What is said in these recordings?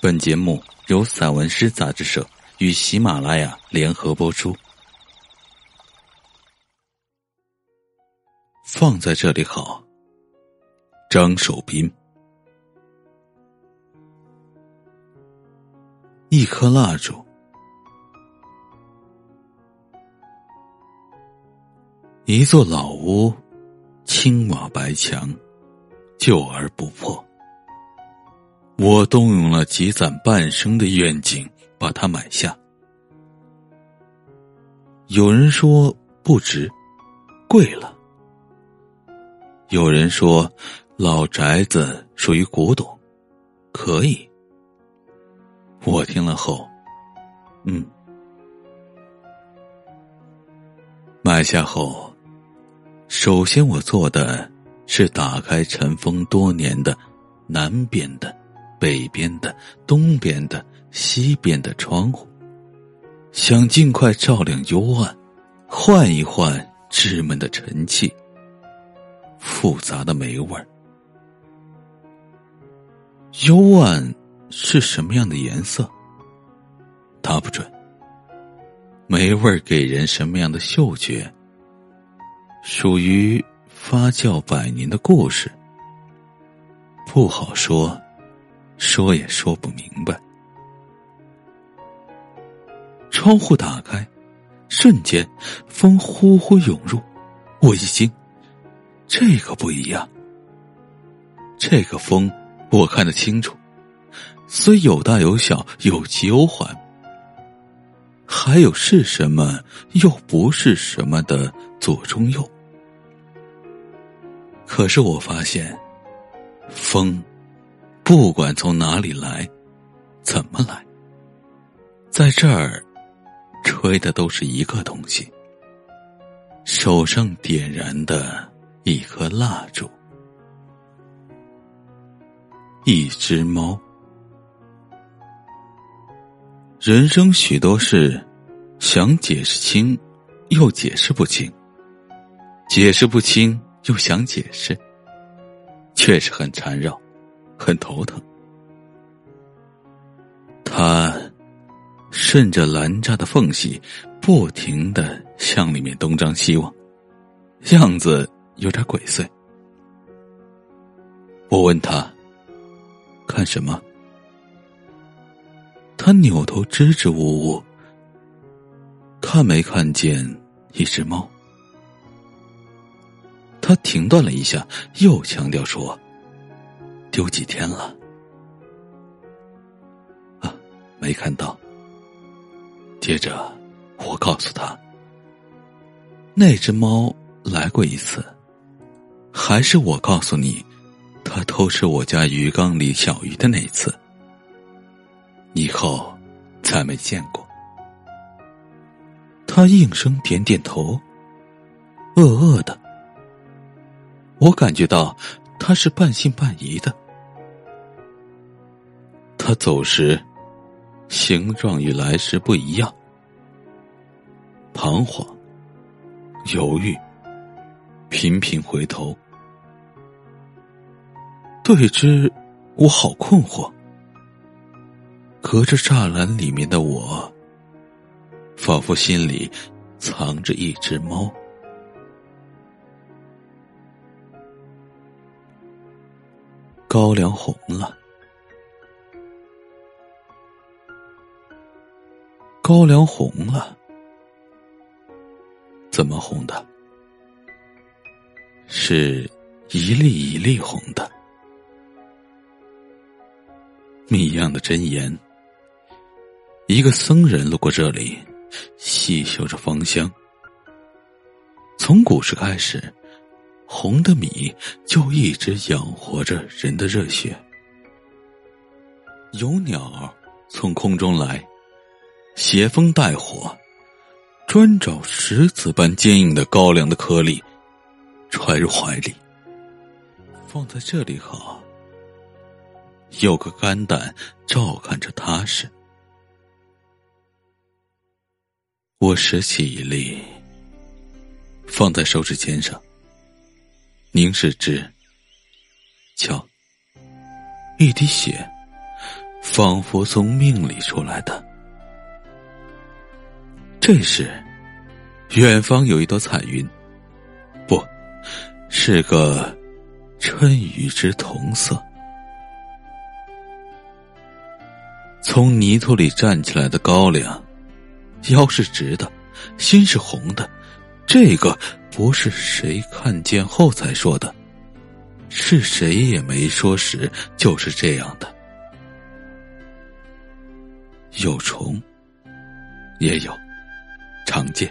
本节目由散文诗杂志社与喜马拉雅联合播出。放在这里好。张守斌，一颗蜡烛，一座老屋，青瓦白墙，旧而不破。我动用了积攒半生的愿景，把它买下。有人说不值，贵了；有人说老宅子属于古董，可以。我听了后，嗯，买下后，首先我做的是打开尘封多年的南边的。北边的、东边的、西边的窗户，想尽快照亮幽暗，换一换稚闷的尘气，复杂的霉味。幽暗是什么样的颜色？答不准。霉味给人什么样的嗅觉？属于发酵百年的故事，不好说。说也说不明白。窗户打开，瞬间风呼呼涌入，我一惊，这个不一样。这个风我看得清楚，虽有大有小，有急有缓，还有是什么又不是什么的左中右。可是我发现，风。不管从哪里来，怎么来，在这儿吹的都是一个东西。手上点燃的一颗蜡烛，一只猫。人生许多事，想解释清，又解释不清；解释不清，又想解释，确实很缠绕。很头疼，他顺着栏栅的缝隙，不停的向里面东张西望，样子有点鬼祟。我问他看什么，他扭头支支吾吾，看没看见一只猫？他停顿了一下，又强调说。丢几天了？啊，没看到。接着，我告诉他，那只猫来过一次，还是我告诉你，它偷吃我家鱼缸里小鱼的那次。以后再没见过。他应声点点头，恶恶的。我感觉到。他是半信半疑的。他走时，形状与来时不一样，彷徨、犹豫，频频回头。对之，我好困惑。隔着栅栏里面的我，仿佛心里藏着一只猫。高粱红了，高粱红了，怎么红的？是一粒一粒红的。谜样的真言。一个僧人路过这里，细嗅着芳香。从古时开始。红的米就一直养活着人的热血。有鸟从空中来，携风带火，专找石子般坚硬的高粱的颗粒，揣入怀里。放在这里好，有个肝胆照看着踏实。我拾起一粒，放在手指尖上。凝视之，瞧，一滴血仿佛从命里出来的。这时，远方有一朵彩云，不是个春雨之同色。从泥土里站起来的高粱，腰是直的，心是红的。这个不是谁看见后才说的，是谁也没说时就是这样的。有虫，也有常见。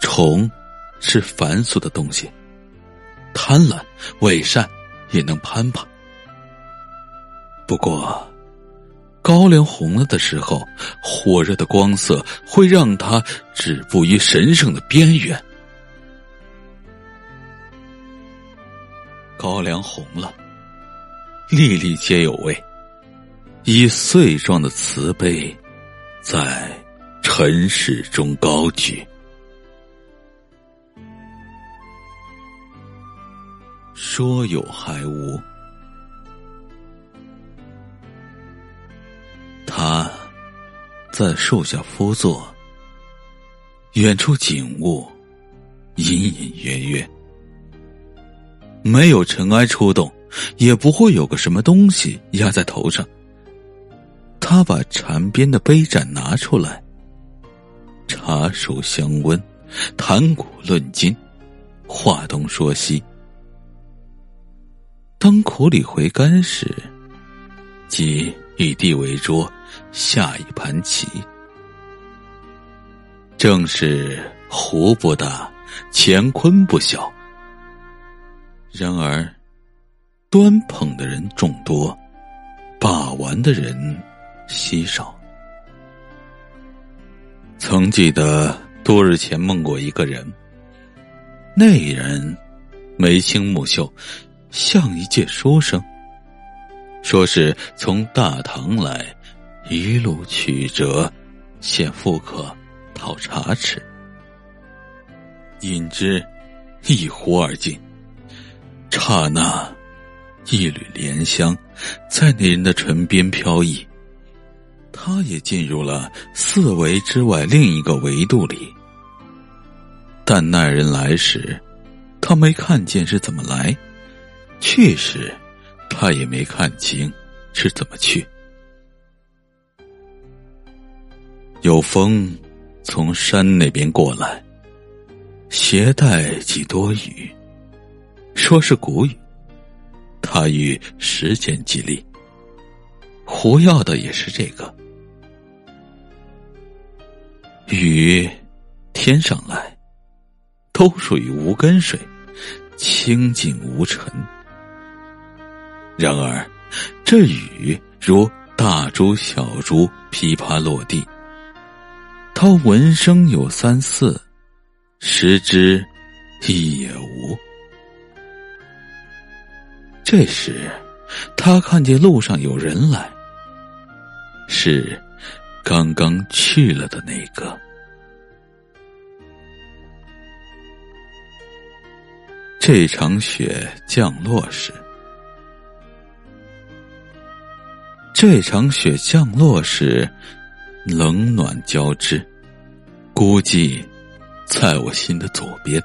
虫是凡俗的东西，贪婪、伪善也能攀爬。不过。高粱红了的时候，火热的光色会让它止步于神圣的边缘。高粱红了，粒粒皆有味，以碎状的慈悲，在尘世中高举。说有还无。他在树下枯坐，远处景物隐隐约约，没有尘埃出动，也不会有个什么东西压在头上。他把禅边的杯盏拿出来，茶树香温，谈古论今，话东说西。当苦里回甘时，即以地为桌。下一盘棋，正是壶不大，乾坤不小。然而，端捧的人众多，把玩的人稀少。曾记得多日前梦过一个人，那人眉清目秀，像一介书生，说是从大唐来。一路曲折，献妇客讨茶吃，饮之一壶而尽。刹那，一缕莲香在那人的唇边飘逸，他也进入了四维之外另一个维度里。但那人来时，他没看见是怎么来；去时，他也没看清是怎么去。有风从山那边过来，携带几多雨，说是谷雨，他与时间激励，胡要的也是这个雨，天上来，都属于无根水，清净无尘。然而，这雨如大珠小珠噼啪落地。他闻声有三四，十之一也无。这时，他看见路上有人来，是刚刚去了的那个。这场雪降落时，这场雪降落时，冷暖交织。估计，在我心的左边。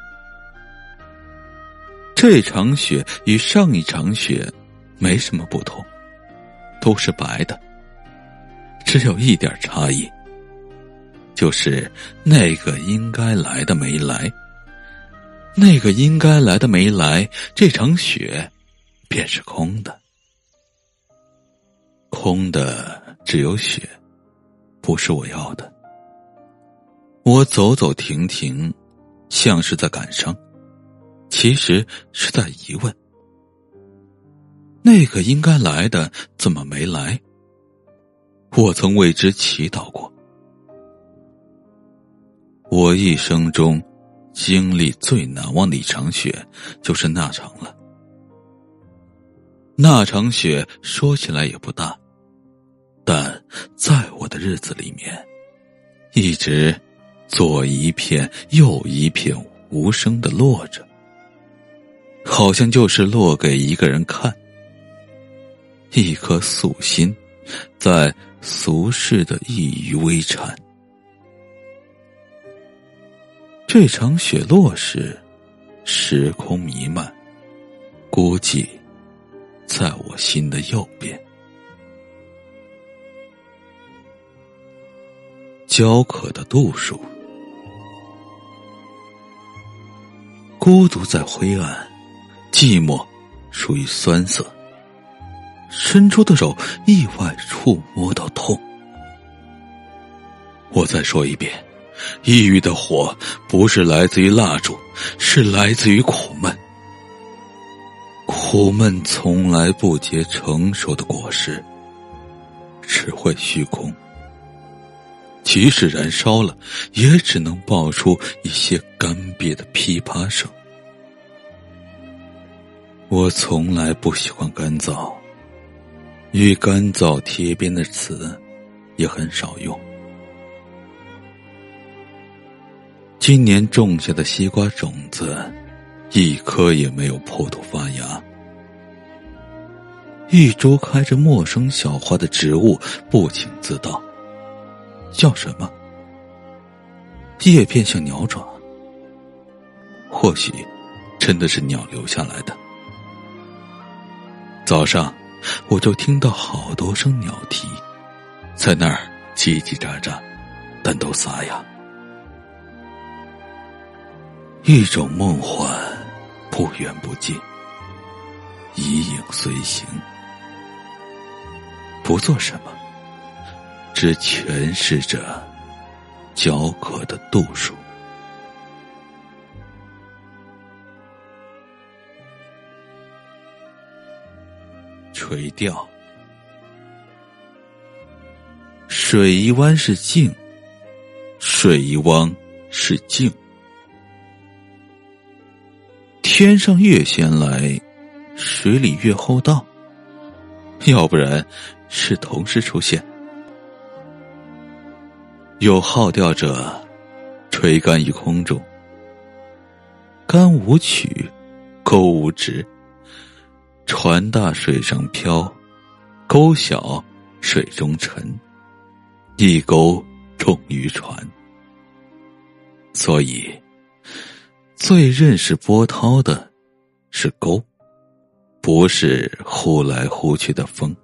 这场雪与上一场雪没什么不同，都是白的。只有一点差异，就是那个应该来的没来。那个应该来的没来，这场雪便是空的。空的只有雪，不是我要的。我走走停停，像是在感伤，其实是在疑问：那个应该来的怎么没来？我曾为之祈祷过。我一生中经历最难忘的一场雪，就是那场了。那场雪说起来也不大，但在我的日子里面，一直。左一片，右一片，无声的落着，好像就是落给一个人看。一颗素心，在俗世的异于微尘。这场雪落时，时空弥漫，孤寂在我心的右边。焦渴的度数，孤独在灰暗，寂寞属于酸涩。伸出的手意外触摸到痛。我再说一遍，抑郁的火不是来自于蜡烛，是来自于苦闷。苦闷从来不结成熟的果实，只会虚空。即使燃烧了，也只能爆出一些干瘪的噼啪声。我从来不喜欢干燥，与干燥贴边的词也很少用。今年种下的西瓜种子，一颗也没有破土发芽。一株开着陌生小花的植物，不请自到。叫什么？叶片像鸟爪，或许真的是鸟留下来的。早上我就听到好多声鸟啼，在那儿叽叽喳喳，但都沙哑。一种梦幻，不远不近，一影随形，不做什么。只诠释着焦渴的度数，垂钓。水一湾是静，水一汪是静。天上月先来，水里月后到。要不然，是同时出现。有好钓者，垂竿于空中，竿无曲，钩无直，船大水上漂，钩小水中沉，一钩重于船。所以，最认识波涛的是钩，不是呼来呼去的风。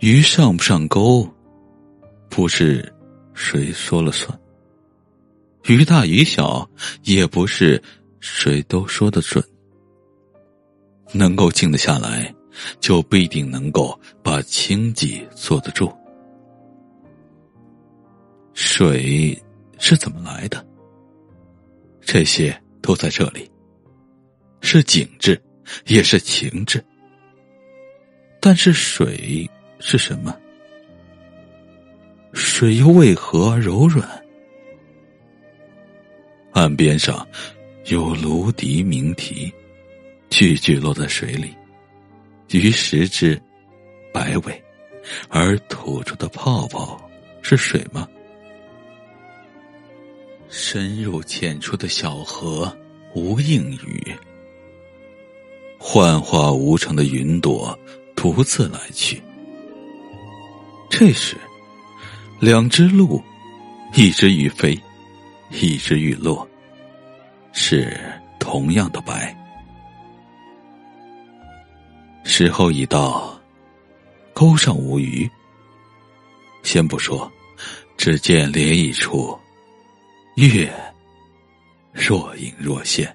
鱼上不上钩，不是谁说了算；鱼大鱼小，也不是谁都说得准。能够静得下来，就不一定能够把清寂坐得住。水是怎么来的？这些都在这里，是景致，也是情致。但是水。是什么？水又为何柔软？岸边上有芦笛鸣啼，句句落在水里，鱼食之，摆尾，而吐出的泡泡是水吗？深入浅出的小河无应语，幻化无常的云朵独自来去。这时，两只鹿，一只欲飞，一只欲落，是同样的白。时候已到，钩上无鱼。先不说，只见涟漪处，月若隐若现。